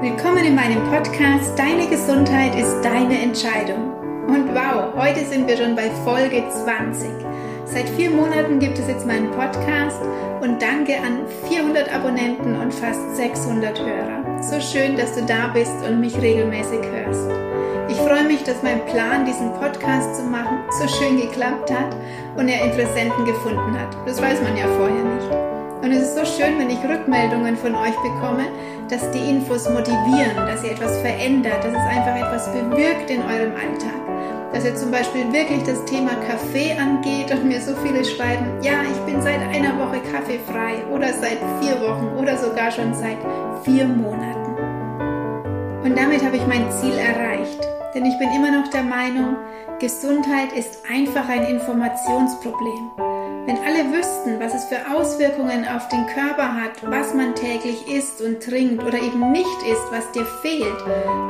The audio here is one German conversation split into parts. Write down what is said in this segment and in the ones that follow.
Willkommen in meinem Podcast Deine Gesundheit ist deine Entscheidung. Und wow, heute sind wir schon bei Folge 20. Seit vier Monaten gibt es jetzt meinen Podcast und danke an 400 Abonnenten und fast 600 Hörer. So schön, dass du da bist und mich regelmäßig hörst. Ich freue mich, dass mein Plan, diesen Podcast zu machen, so schön geklappt hat und er Interessenten gefunden hat. Das weiß man ja vorher nicht. Und es ist so schön, wenn ich Rückmeldungen von euch bekomme, dass die Infos motivieren, dass ihr etwas verändert, dass es einfach etwas bewirkt in eurem Alltag. Dass ihr zum Beispiel wirklich das Thema Kaffee angeht und mir so viele schreiben, ja, ich bin seit einer Woche kaffeefrei oder seit vier Wochen oder sogar schon seit vier Monaten. Und damit habe ich mein Ziel erreicht. Denn ich bin immer noch der Meinung, Gesundheit ist einfach ein Informationsproblem. Wenn alle wüssten, was es für Auswirkungen auf den Körper hat, was man täglich isst und trinkt oder eben nicht isst, was dir fehlt,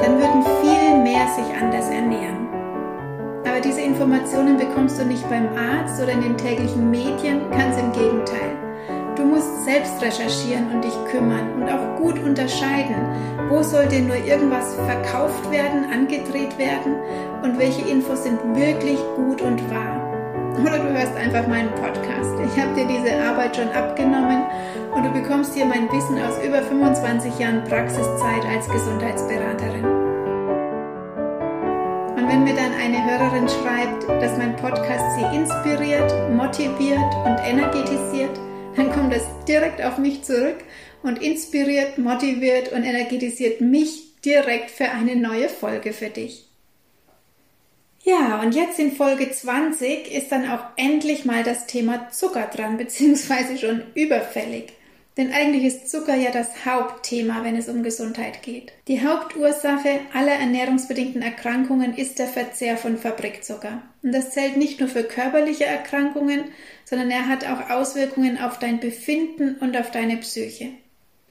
dann würden viel mehr sich anders ernähren. Aber diese Informationen bekommst du nicht beim Arzt oder in den täglichen Medien, ganz im Gegenteil. Du musst selbst recherchieren und dich kümmern und auch gut unterscheiden, wo soll dir nur irgendwas verkauft werden, angedreht werden und welche Infos sind wirklich gut und wahr. Oder du hörst einfach meinen Podcast. Ich habe dir diese Arbeit schon abgenommen und du bekommst hier mein Wissen aus über 25 Jahren Praxiszeit als Gesundheitsberaterin. Und wenn mir dann eine Hörerin schreibt, dass mein Podcast sie inspiriert, motiviert und energetisiert, dann kommt es direkt auf mich zurück und inspiriert, motiviert und energetisiert mich direkt für eine neue Folge für dich. Ja, und jetzt in Folge 20 ist dann auch endlich mal das Thema Zucker dran, beziehungsweise schon überfällig. Denn eigentlich ist Zucker ja das Hauptthema, wenn es um Gesundheit geht. Die Hauptursache aller ernährungsbedingten Erkrankungen ist der Verzehr von Fabrikzucker. Und das zählt nicht nur für körperliche Erkrankungen, sondern er hat auch Auswirkungen auf dein Befinden und auf deine Psyche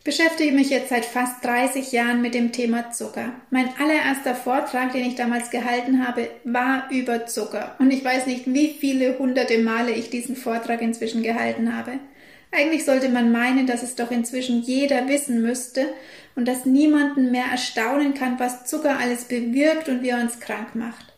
beschäftige mich jetzt seit fast 30 Jahren mit dem Thema Zucker. Mein allererster Vortrag, den ich damals gehalten habe, war über Zucker. Und ich weiß nicht, wie viele hunderte Male ich diesen Vortrag inzwischen gehalten habe. Eigentlich sollte man meinen, dass es doch inzwischen jeder wissen müsste und dass niemanden mehr erstaunen kann, was Zucker alles bewirkt und wie er uns krank macht.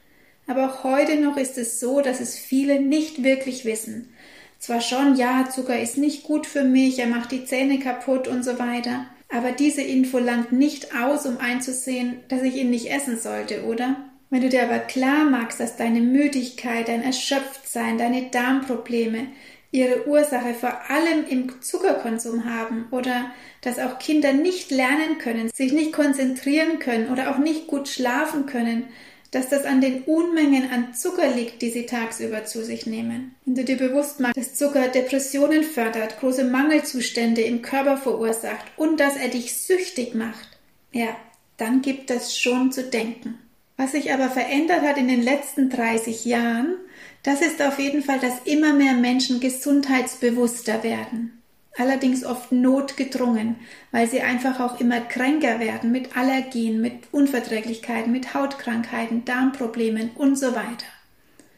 Aber auch heute noch ist es so, dass es viele nicht wirklich wissen zwar schon, ja, Zucker ist nicht gut für mich, er macht die Zähne kaputt und so weiter, aber diese Info langt nicht aus, um einzusehen, dass ich ihn nicht essen sollte, oder? Wenn du dir aber klar machst, dass deine Müdigkeit, dein Erschöpftsein, deine Darmprobleme ihre Ursache vor allem im Zuckerkonsum haben oder dass auch Kinder nicht lernen können, sich nicht konzentrieren können oder auch nicht gut schlafen können, dass das an den Unmengen an Zucker liegt, die sie tagsüber zu sich nehmen. Wenn du dir bewusst machst, dass Zucker Depressionen fördert, große Mangelzustände im Körper verursacht und dass er dich süchtig macht, ja, dann gibt das schon zu denken. Was sich aber verändert hat in den letzten 30 Jahren, das ist auf jeden Fall, dass immer mehr Menschen gesundheitsbewusster werden allerdings oft notgedrungen, weil sie einfach auch immer kränker werden mit Allergien, mit Unverträglichkeiten, mit Hautkrankheiten, Darmproblemen und so weiter.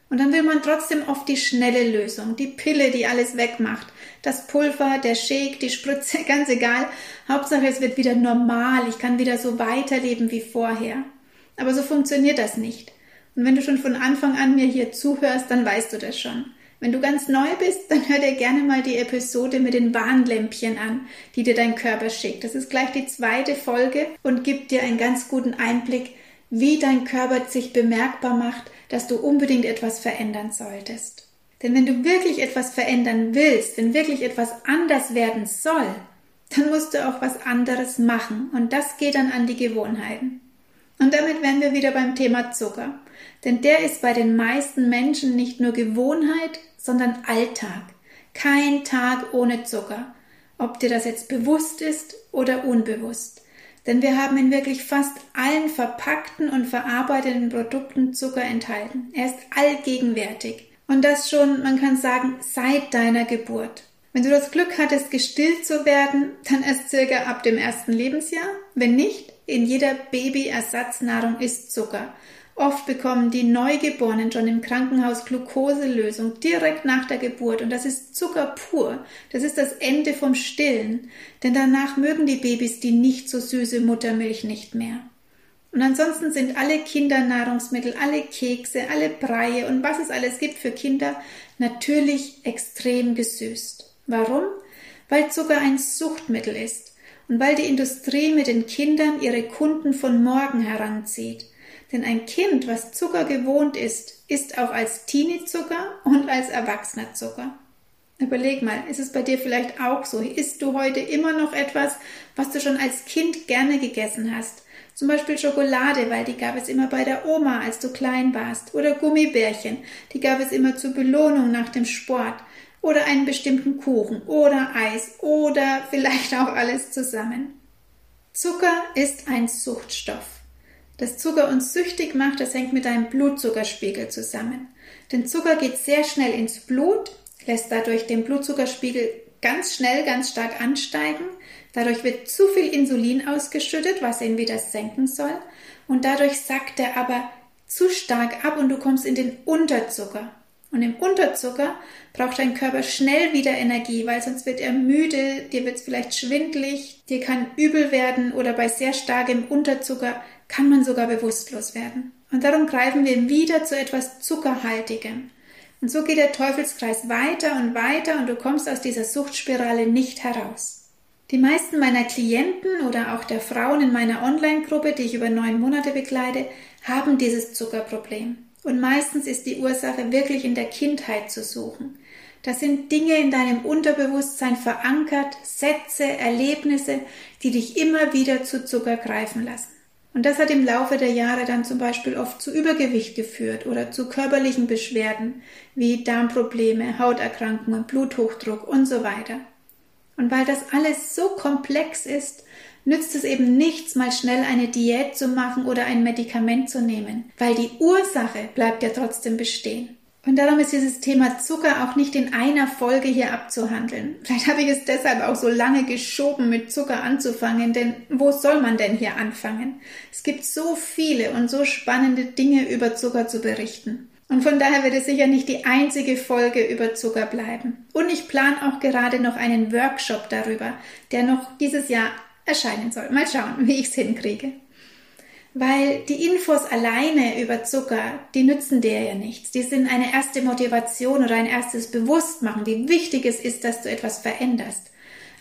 Und dann will man trotzdem oft die schnelle Lösung, die Pille, die alles wegmacht, das Pulver, der Shake, die Spritze, ganz egal. Hauptsache, es wird wieder normal, ich kann wieder so weiterleben wie vorher. Aber so funktioniert das nicht. Und wenn du schon von Anfang an mir hier zuhörst, dann weißt du das schon. Wenn du ganz neu bist, dann hör dir gerne mal die Episode mit den Warnlämpchen an, die dir dein Körper schickt. Das ist gleich die zweite Folge und gibt dir einen ganz guten Einblick, wie dein Körper sich bemerkbar macht, dass du unbedingt etwas verändern solltest. Denn wenn du wirklich etwas verändern willst, wenn wirklich etwas anders werden soll, dann musst du auch was anderes machen. Und das geht dann an die Gewohnheiten. Und damit wären wir wieder beim Thema Zucker. Denn der ist bei den meisten Menschen nicht nur Gewohnheit, sondern Alltag. Kein Tag ohne Zucker, ob dir das jetzt bewusst ist oder unbewusst. Denn wir haben in wirklich fast allen verpackten und verarbeiteten Produkten Zucker enthalten. Er ist allgegenwärtig. Und das schon, man kann sagen, seit deiner Geburt. Wenn du das Glück hattest, gestillt zu werden, dann erst circa ab dem ersten Lebensjahr. Wenn nicht, in jeder Babyersatznahrung ist Zucker Oft bekommen die Neugeborenen schon im Krankenhaus Glukoselösung direkt nach der Geburt und das ist Zucker pur. Das ist das Ende vom Stillen, denn danach mögen die Babys die nicht so süße Muttermilch nicht mehr. Und ansonsten sind alle Kindernahrungsmittel, alle Kekse, alle Breie und was es alles gibt für Kinder natürlich extrem gesüßt. Warum? Weil Zucker ein Suchtmittel ist und weil die Industrie mit den Kindern ihre Kunden von morgen heranzieht. Denn ein Kind, was Zucker gewohnt ist, isst auch als Teenie-Zucker und als Erwachsener Zucker. Überleg mal, ist es bei dir vielleicht auch so? Isst du heute immer noch etwas, was du schon als Kind gerne gegessen hast? Zum Beispiel Schokolade, weil die gab es immer bei der Oma, als du klein warst. Oder Gummibärchen, die gab es immer zur Belohnung nach dem Sport. Oder einen bestimmten Kuchen. Oder Eis. Oder vielleicht auch alles zusammen. Zucker ist ein Suchtstoff. Dass Zucker uns süchtig macht, das hängt mit deinem Blutzuckerspiegel zusammen. Denn Zucker geht sehr schnell ins Blut, lässt dadurch den Blutzuckerspiegel ganz schnell, ganz stark ansteigen. Dadurch wird zu viel Insulin ausgeschüttet, was ihn wieder senken soll. Und dadurch sackt er aber zu stark ab und du kommst in den Unterzucker. Und im Unterzucker braucht dein Körper schnell wieder Energie, weil sonst wird er müde, dir wird es vielleicht schwindlig, dir kann übel werden oder bei sehr starkem Unterzucker kann man sogar bewusstlos werden. Und darum greifen wir wieder zu etwas Zuckerhaltigem. Und so geht der Teufelskreis weiter und weiter und du kommst aus dieser Suchtspirale nicht heraus. Die meisten meiner Klienten oder auch der Frauen in meiner Online-Gruppe, die ich über neun Monate begleite, haben dieses Zuckerproblem. Und meistens ist die Ursache wirklich in der Kindheit zu suchen. Das sind Dinge in deinem Unterbewusstsein verankert, Sätze, Erlebnisse, die dich immer wieder zu Zucker greifen lassen. Und das hat im Laufe der Jahre dann zum Beispiel oft zu Übergewicht geführt oder zu körperlichen Beschwerden wie Darmprobleme, Hauterkrankungen, Bluthochdruck und so weiter. Und weil das alles so komplex ist, nützt es eben nichts, mal schnell eine Diät zu machen oder ein Medikament zu nehmen, weil die Ursache bleibt ja trotzdem bestehen. Und darum ist dieses Thema Zucker auch nicht in einer Folge hier abzuhandeln. Vielleicht habe ich es deshalb auch so lange geschoben, mit Zucker anzufangen, denn wo soll man denn hier anfangen? Es gibt so viele und so spannende Dinge über Zucker zu berichten. Und von daher wird es sicher nicht die einzige Folge über Zucker bleiben. Und ich plane auch gerade noch einen Workshop darüber, der noch dieses Jahr erscheinen soll. Mal schauen, wie ich es hinkriege. Weil die Infos alleine über Zucker, die nützen dir ja nichts. Die sind eine erste Motivation oder ein erstes Bewusstmachen, wie wichtig es ist, dass du etwas veränderst.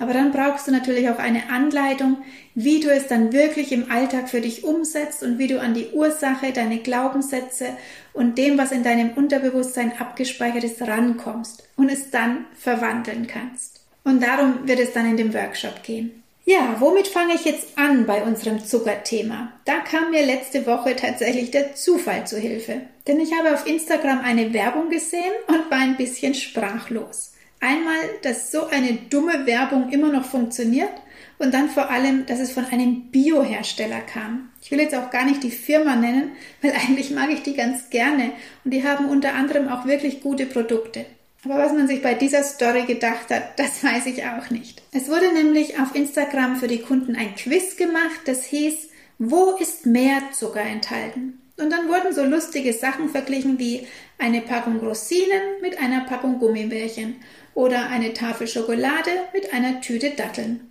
Aber dann brauchst du natürlich auch eine Anleitung, wie du es dann wirklich im Alltag für dich umsetzt und wie du an die Ursache, deine Glaubenssätze und dem, was in deinem Unterbewusstsein abgespeichert ist, rankommst und es dann verwandeln kannst. Und darum wird es dann in dem Workshop gehen. Ja, womit fange ich jetzt an bei unserem Zuckerthema? Da kam mir letzte Woche tatsächlich der Zufall zu Hilfe. Denn ich habe auf Instagram eine Werbung gesehen und war ein bisschen sprachlos. Einmal, dass so eine dumme Werbung immer noch funktioniert und dann vor allem, dass es von einem Biohersteller kam. Ich will jetzt auch gar nicht die Firma nennen, weil eigentlich mag ich die ganz gerne und die haben unter anderem auch wirklich gute Produkte. Aber was man sich bei dieser Story gedacht hat, das weiß ich auch nicht. Es wurde nämlich auf Instagram für die Kunden ein Quiz gemacht, das hieß, wo ist mehr Zucker enthalten? Und dann wurden so lustige Sachen verglichen wie eine Packung Rosinen mit einer Packung Gummibärchen oder eine Tafel Schokolade mit einer Tüte Datteln.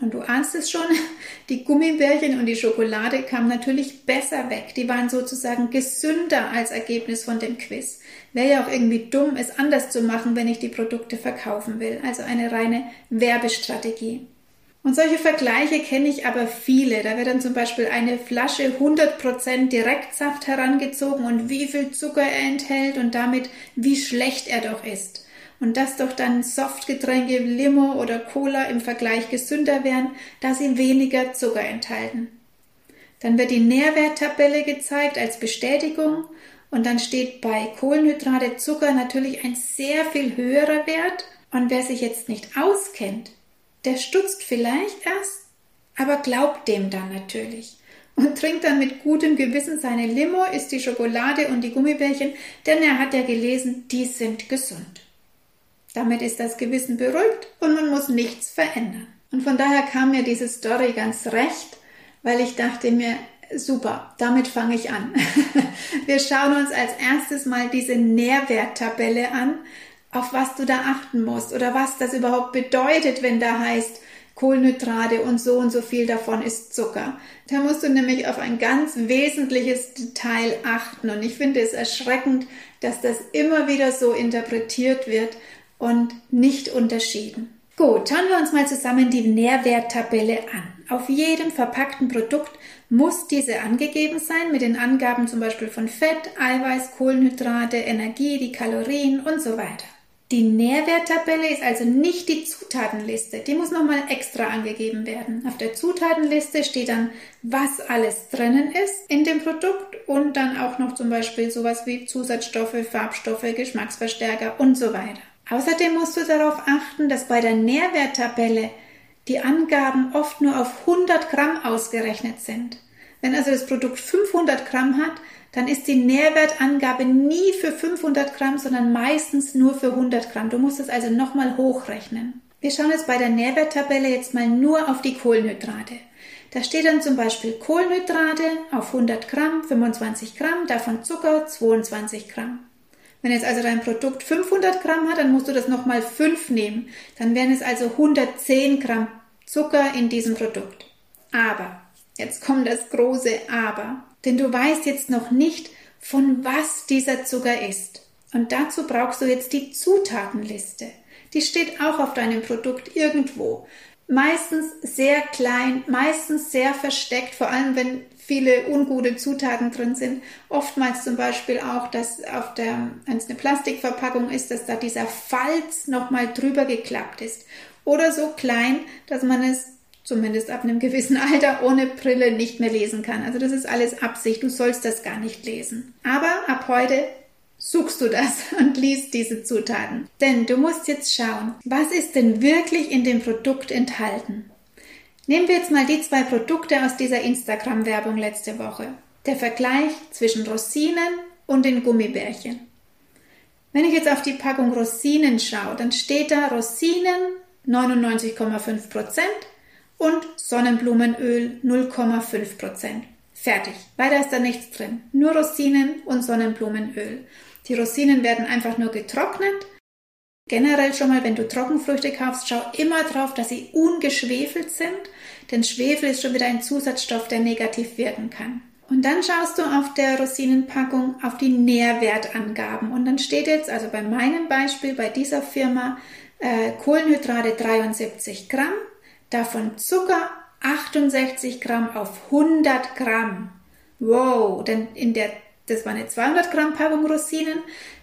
Und du ahnst es schon, die Gummibärchen und die Schokolade kamen natürlich besser weg. Die waren sozusagen gesünder als Ergebnis von dem Quiz. Wäre ja auch irgendwie dumm, es anders zu machen, wenn ich die Produkte verkaufen will. Also eine reine Werbestrategie. Und solche Vergleiche kenne ich aber viele. Da wird dann zum Beispiel eine Flasche 100% Direktsaft herangezogen und wie viel Zucker er enthält und damit wie schlecht er doch ist und dass doch dann Softgetränke Limo oder Cola im Vergleich gesünder wären, da sie weniger Zucker enthalten. Dann wird die Nährwerttabelle gezeigt als Bestätigung und dann steht bei Kohlenhydrate Zucker natürlich ein sehr viel höherer Wert und wer sich jetzt nicht auskennt, der stutzt vielleicht erst, aber glaubt dem dann natürlich und trinkt dann mit gutem Gewissen seine Limo, isst die Schokolade und die Gummibärchen, denn er hat ja gelesen, die sind gesund. Damit ist das Gewissen beruhigt und man muss nichts verändern. Und von daher kam mir diese Story ganz recht, weil ich dachte mir, super, damit fange ich an. Wir schauen uns als erstes mal diese Nährwerttabelle an, auf was du da achten musst oder was das überhaupt bedeutet, wenn da heißt Kohlenhydrate und so und so viel davon ist Zucker. Da musst du nämlich auf ein ganz wesentliches Detail achten und ich finde es erschreckend, dass das immer wieder so interpretiert wird und nicht unterschieden. Gut, schauen wir uns mal zusammen die Nährwerttabelle an. Auf jedem verpackten Produkt muss diese angegeben sein mit den Angaben zum Beispiel von Fett, Eiweiß, Kohlenhydrate, Energie, die Kalorien und so weiter. Die Nährwerttabelle ist also nicht die Zutatenliste. Die muss nochmal extra angegeben werden. Auf der Zutatenliste steht dann, was alles drinnen ist in dem Produkt und dann auch noch zum Beispiel sowas wie Zusatzstoffe, Farbstoffe, Geschmacksverstärker und so weiter. Außerdem musst du darauf achten, dass bei der Nährwerttabelle die Angaben oft nur auf 100 Gramm ausgerechnet sind. Wenn also das Produkt 500 Gramm hat, dann ist die Nährwertangabe nie für 500 Gramm, sondern meistens nur für 100 Gramm. Du musst es also nochmal hochrechnen. Wir schauen jetzt bei der Nährwerttabelle jetzt mal nur auf die Kohlenhydrate. Da steht dann zum Beispiel Kohlenhydrate auf 100 Gramm, 25 Gramm, davon Zucker 22 Gramm. Wenn jetzt also dein Produkt 500 Gramm hat, dann musst du das nochmal 5 nehmen. Dann wären es also 110 Gramm Zucker in diesem Produkt. Aber, jetzt kommt das große Aber. Denn du weißt jetzt noch nicht, von was dieser Zucker ist. Und dazu brauchst du jetzt die Zutatenliste. Die steht auch auf deinem Produkt irgendwo. Meistens sehr klein, meistens sehr versteckt, vor allem wenn viele ungute Zutaten drin sind. Oftmals zum Beispiel auch, dass auf der, wenn es eine Plastikverpackung ist, dass da dieser Falz nochmal drüber geklappt ist. Oder so klein, dass man es zumindest ab einem gewissen Alter ohne Brille nicht mehr lesen kann. Also das ist alles Absicht, du sollst das gar nicht lesen. Aber ab heute suchst du das und liest diese Zutaten. Denn du musst jetzt schauen, was ist denn wirklich in dem Produkt enthalten. Nehmen wir jetzt mal die zwei Produkte aus dieser Instagram-Werbung letzte Woche. Der Vergleich zwischen Rosinen und den Gummibärchen. Wenn ich jetzt auf die Packung Rosinen schaue, dann steht da Rosinen 99,5 Prozent und Sonnenblumenöl 0,5 Prozent. Fertig. Weiter ist da nichts drin. Nur Rosinen und Sonnenblumenöl. Die Rosinen werden einfach nur getrocknet. Generell schon mal, wenn du Trockenfrüchte kaufst, schau immer drauf, dass sie ungeschwefelt sind, denn Schwefel ist schon wieder ein Zusatzstoff, der negativ wirken kann. Und dann schaust du auf der Rosinenpackung auf die Nährwertangaben. Und dann steht jetzt, also bei meinem Beispiel, bei dieser Firma, äh, Kohlenhydrate 73 Gramm, davon Zucker 68 Gramm auf 100 Gramm. Wow, denn in der, das war eine 200 Gramm Packung Rosinen.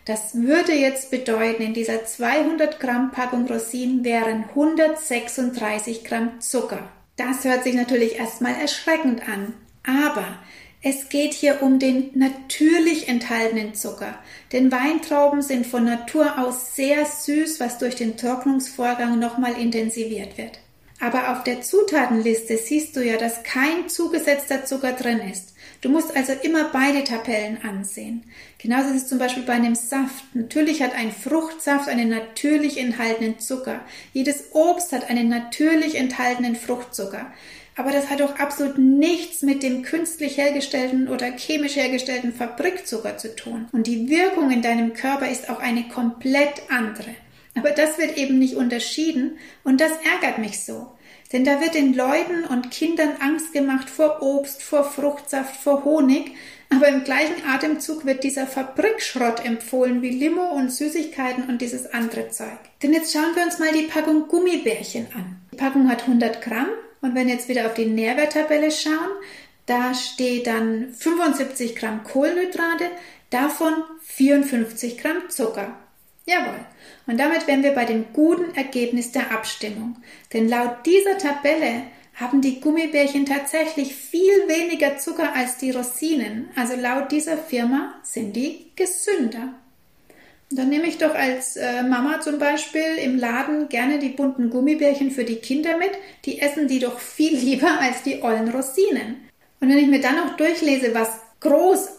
Das würde jetzt bedeuten, in dieser 200 Gramm Packung Rosinen wären 136 Gramm Zucker. Das hört sich natürlich erstmal erschreckend an. Aber es geht hier um den natürlich enthaltenen Zucker. Denn Weintrauben sind von Natur aus sehr süß, was durch den Trocknungsvorgang nochmal intensiviert wird. Aber auf der Zutatenliste siehst du ja, dass kein zugesetzter Zucker drin ist. Du musst also immer beide Tabellen ansehen. Genauso ist es zum Beispiel bei einem Saft. Natürlich hat ein Fruchtsaft einen natürlich enthaltenen Zucker. Jedes Obst hat einen natürlich enthaltenen Fruchtzucker. Aber das hat doch absolut nichts mit dem künstlich hergestellten oder chemisch hergestellten Fabrikzucker zu tun. Und die Wirkung in deinem Körper ist auch eine komplett andere. Aber das wird eben nicht unterschieden und das ärgert mich so. Denn da wird den Leuten und Kindern Angst gemacht vor Obst, vor Fruchtsaft, vor Honig, aber im gleichen Atemzug wird dieser Fabrikschrott empfohlen wie Limo und Süßigkeiten und dieses andere Zeug. Denn jetzt schauen wir uns mal die Packung Gummibärchen an. Die Packung hat 100 Gramm und wenn wir jetzt wieder auf die Nährwerttabelle schauen, da steht dann 75 Gramm Kohlenhydrate, davon 54 Gramm Zucker. Jawohl. Und damit wären wir bei dem guten Ergebnis der Abstimmung. Denn laut dieser Tabelle haben die Gummibärchen tatsächlich viel weniger Zucker als die Rosinen. Also laut dieser Firma sind die gesünder. Und dann nehme ich doch als äh, Mama zum Beispiel im Laden gerne die bunten Gummibärchen für die Kinder mit. Die essen die doch viel lieber als die ollen Rosinen. Und wenn ich mir dann noch durchlese, was groß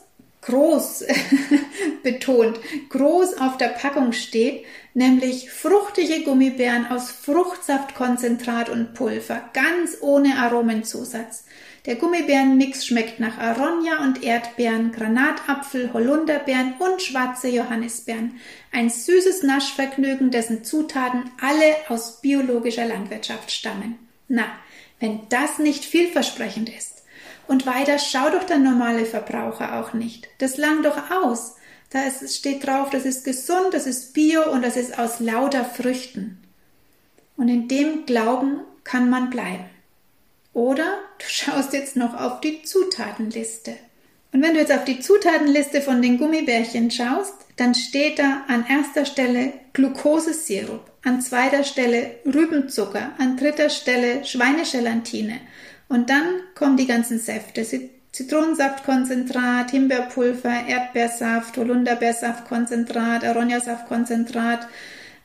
groß betont, groß auf der Packung steht, nämlich fruchtige Gummibären aus Fruchtsaftkonzentrat und Pulver, ganz ohne Aromenzusatz. Der Gummibärenmix schmeckt nach Aronia und Erdbeeren, Granatapfel, Holunderbeeren und schwarze Johannisbeeren. Ein süßes Naschvergnügen, dessen Zutaten alle aus biologischer Landwirtschaft stammen. Na, wenn das nicht vielversprechend ist. Und weiter schau doch der normale Verbraucher auch nicht. Das langt doch aus. Da steht drauf, das ist gesund, das ist bio und das ist aus lauter Früchten. Und in dem Glauben kann man bleiben. Oder du schaust jetzt noch auf die Zutatenliste. Und wenn du jetzt auf die Zutatenliste von den Gummibärchen schaust, dann steht da an erster Stelle Glukosesirup, an zweiter Stelle Rübenzucker, an dritter Stelle Schweinegelatine. Und dann kommen die ganzen Säfte. Zitronensaftkonzentrat, Himbeerpulver, Erdbeersaft, Holunderbeersaftkonzentrat, Aronjasaftkonzentrat,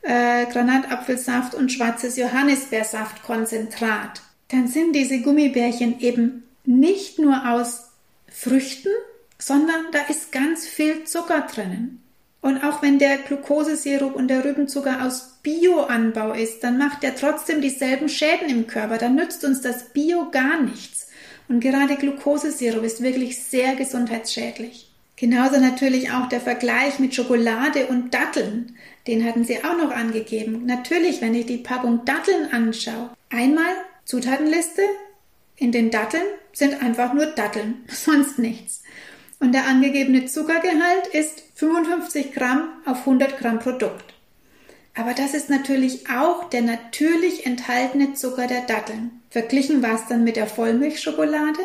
äh, Granatapfelsaft und schwarzes Johannisbeersaftkonzentrat dann sind diese Gummibärchen eben nicht nur aus Früchten, sondern da ist ganz viel Zucker drinnen. Und auch wenn der Glukosesirup und der Rübenzucker aus Bioanbau ist, dann macht er trotzdem dieselben Schäden im Körper. Dann nützt uns das Bio gar nichts. Und gerade Glukosesirup ist wirklich sehr gesundheitsschädlich. Genauso natürlich auch der Vergleich mit Schokolade und Datteln. Den hatten sie auch noch angegeben. Natürlich, wenn ich die Packung Datteln anschaue, einmal Zutatenliste in den Datteln sind einfach nur Datteln, sonst nichts. Und der angegebene Zuckergehalt ist 55 Gramm auf 100 Gramm Produkt. Aber das ist natürlich auch der natürlich enthaltene Zucker der Datteln. Verglichen war es dann mit der Vollmilchschokolade.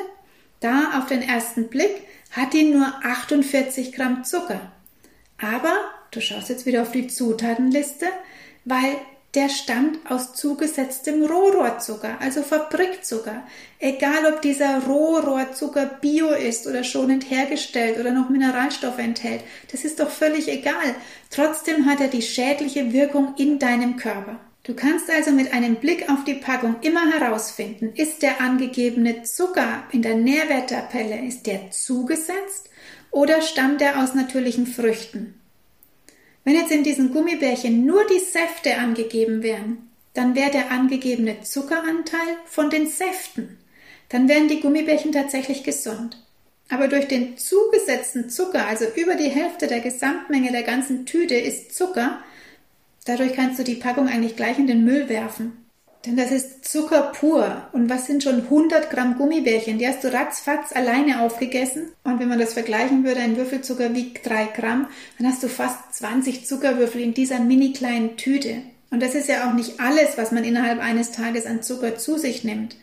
Da auf den ersten Blick hat die nur 48 Gramm Zucker. Aber du schaust jetzt wieder auf die Zutatenliste, weil der stammt aus zugesetztem Rohrohrzucker, also Fabrikzucker. Egal ob dieser Rohrohrzucker bio ist oder schonend hergestellt oder noch Mineralstoffe enthält, das ist doch völlig egal. Trotzdem hat er die schädliche Wirkung in deinem Körper. Du kannst also mit einem Blick auf die Packung immer herausfinden, ist der angegebene Zucker in der Nährwerttabelle, ist der zugesetzt oder stammt er aus natürlichen Früchten? Wenn jetzt in diesen Gummibärchen nur die Säfte angegeben wären, dann wäre der angegebene Zuckeranteil von den Säften. Dann wären die Gummibärchen tatsächlich gesund. Aber durch den zugesetzten Zucker, also über die Hälfte der Gesamtmenge der ganzen Tüte ist Zucker, dadurch kannst du die Packung eigentlich gleich in den Müll werfen. Denn das ist Zucker pur. Und was sind schon 100 Gramm Gummibärchen? Die hast du ratzfatz alleine aufgegessen. Und wenn man das vergleichen würde, ein Würfelzucker wiegt 3 Gramm, dann hast du fast 20 Zuckerwürfel in dieser mini kleinen Tüte. Und das ist ja auch nicht alles, was man innerhalb eines Tages an Zucker zu sich nimmt.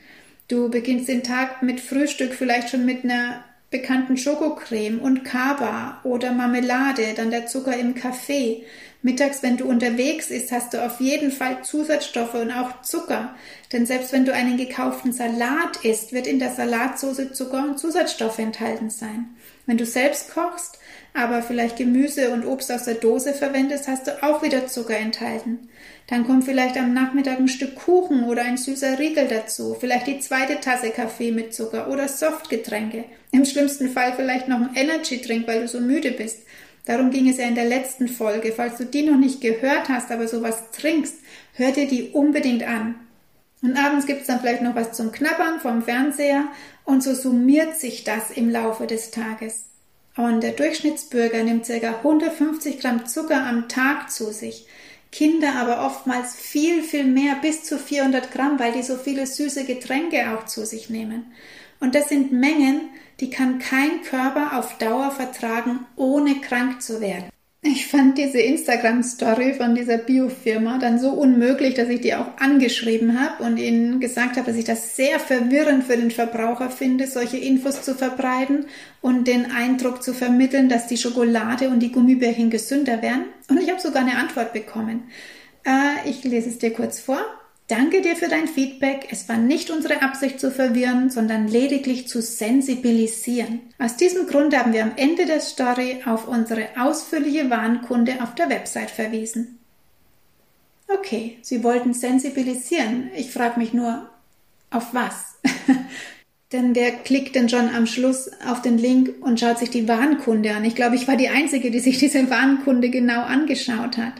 Du beginnst den Tag mit Frühstück vielleicht schon mit einer bekannten Schokocreme und Kaba oder Marmelade, dann der Zucker im Kaffee. Mittags, wenn du unterwegs bist, hast du auf jeden Fall Zusatzstoffe und auch Zucker. Denn selbst wenn du einen gekauften Salat isst, wird in der Salatsauce Zucker und Zusatzstoffe enthalten sein. Wenn du selbst kochst, aber vielleicht Gemüse und Obst aus der Dose verwendest, hast du auch wieder Zucker enthalten. Dann kommt vielleicht am Nachmittag ein Stück Kuchen oder ein süßer Riegel dazu, vielleicht die zweite Tasse Kaffee mit Zucker oder Softgetränke. Im schlimmsten Fall vielleicht noch ein Energy-Drink, weil du so müde bist. Darum ging es ja in der letzten Folge. Falls du die noch nicht gehört hast, aber sowas trinkst, hör dir die unbedingt an. Und abends gibt's dann vielleicht noch was zum Knabbern vom Fernseher und so summiert sich das im Laufe des Tages. Und der Durchschnittsbürger nimmt ca. 150 Gramm Zucker am Tag zu sich. Kinder aber oftmals viel, viel mehr, bis zu 400 Gramm, weil die so viele süße Getränke auch zu sich nehmen. Und das sind Mengen, die kann kein Körper auf Dauer vertragen, ohne krank zu werden. Ich fand diese Instagram-Story von dieser Biofirma dann so unmöglich, dass ich die auch angeschrieben habe und ihnen gesagt habe, dass ich das sehr verwirrend für den Verbraucher finde, solche Infos zu verbreiten und den Eindruck zu vermitteln, dass die Schokolade und die Gummibärchen gesünder wären. Und ich habe sogar eine Antwort bekommen. Äh, ich lese es dir kurz vor. Danke dir für dein Feedback. Es war nicht unsere Absicht zu verwirren, sondern lediglich zu sensibilisieren. Aus diesem Grund haben wir am Ende der Story auf unsere ausführliche Warnkunde auf der Website verwiesen. Okay, Sie wollten sensibilisieren. Ich frage mich nur, auf was? Denn wer klickt denn schon am Schluss auf den Link und schaut sich die Warnkunde an? Ich glaube, ich war die Einzige, die sich diese Warnkunde genau angeschaut hat.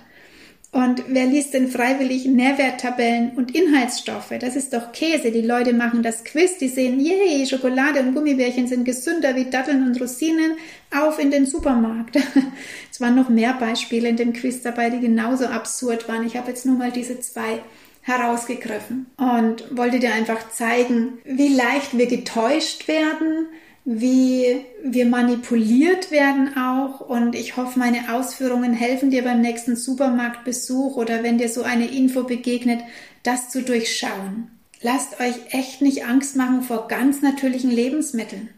Und wer liest denn freiwillig Nährwerttabellen und Inhaltsstoffe? Das ist doch Käse. Die Leute machen das Quiz, die sehen, yay, Schokolade und Gummibärchen sind gesünder wie Datteln und Rosinen. Auf in den Supermarkt. es waren noch mehr Beispiele in dem Quiz dabei, die genauso absurd waren. Ich habe jetzt nur mal diese zwei herausgegriffen und wollte dir einfach zeigen, wie leicht wir getäuscht werden, wie wir manipuliert werden auch. Und ich hoffe, meine Ausführungen helfen dir beim nächsten Supermarktbesuch oder wenn dir so eine Info begegnet, das zu durchschauen. Lasst euch echt nicht Angst machen vor ganz natürlichen Lebensmitteln.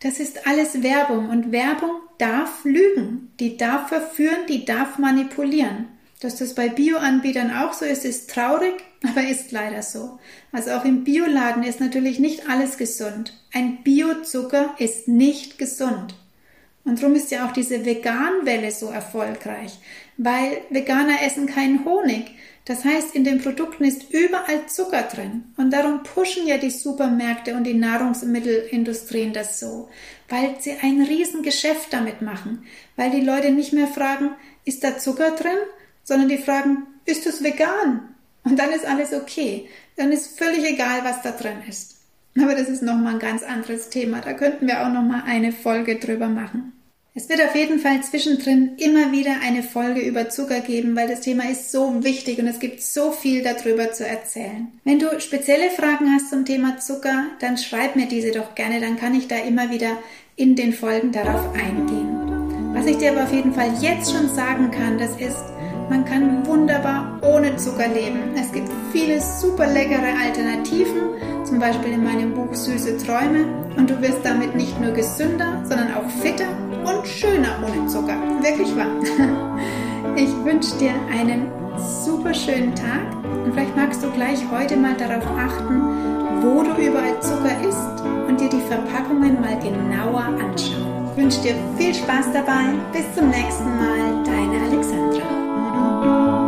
Das ist alles Werbung und Werbung darf lügen, die darf verführen, die darf manipulieren. Dass das bei Bioanbietern auch so ist, ist traurig, aber ist leider so. Also auch im Bioladen ist natürlich nicht alles gesund. Ein Biozucker ist nicht gesund. Und darum ist ja auch diese Veganwelle so erfolgreich, weil Veganer essen keinen Honig. Das heißt, in den Produkten ist überall Zucker drin. Und darum pushen ja die Supermärkte und die Nahrungsmittelindustrien das so, weil sie ein Riesengeschäft damit machen, weil die Leute nicht mehr fragen, ist da Zucker drin, sondern die fragen, ist es vegan? Und dann ist alles okay. Dann ist völlig egal, was da drin ist. Aber das ist nochmal ein ganz anderes Thema. Da könnten wir auch nochmal eine Folge drüber machen. Es wird auf jeden Fall zwischendrin immer wieder eine Folge über Zucker geben, weil das Thema ist so wichtig und es gibt so viel darüber zu erzählen. Wenn du spezielle Fragen hast zum Thema Zucker, dann schreib mir diese doch gerne, dann kann ich da immer wieder in den Folgen darauf eingehen. Was ich dir aber auf jeden Fall jetzt schon sagen kann, das ist, man kann wunderbar ohne Zucker leben. Es gibt viele super leckere Alternativen, zum Beispiel in meinem Buch Süße Träume. Und du wirst damit nicht nur gesünder, sondern auch fitter und schöner ohne Zucker. Wirklich wahr. Ich wünsche dir einen super schönen Tag und vielleicht magst du gleich heute mal darauf achten, wo du überall Zucker isst und dir die Verpackungen mal genauer anschauen. Ich wünsche dir viel Spaß dabei. Bis zum nächsten Mal, deine Alexandra. Oh.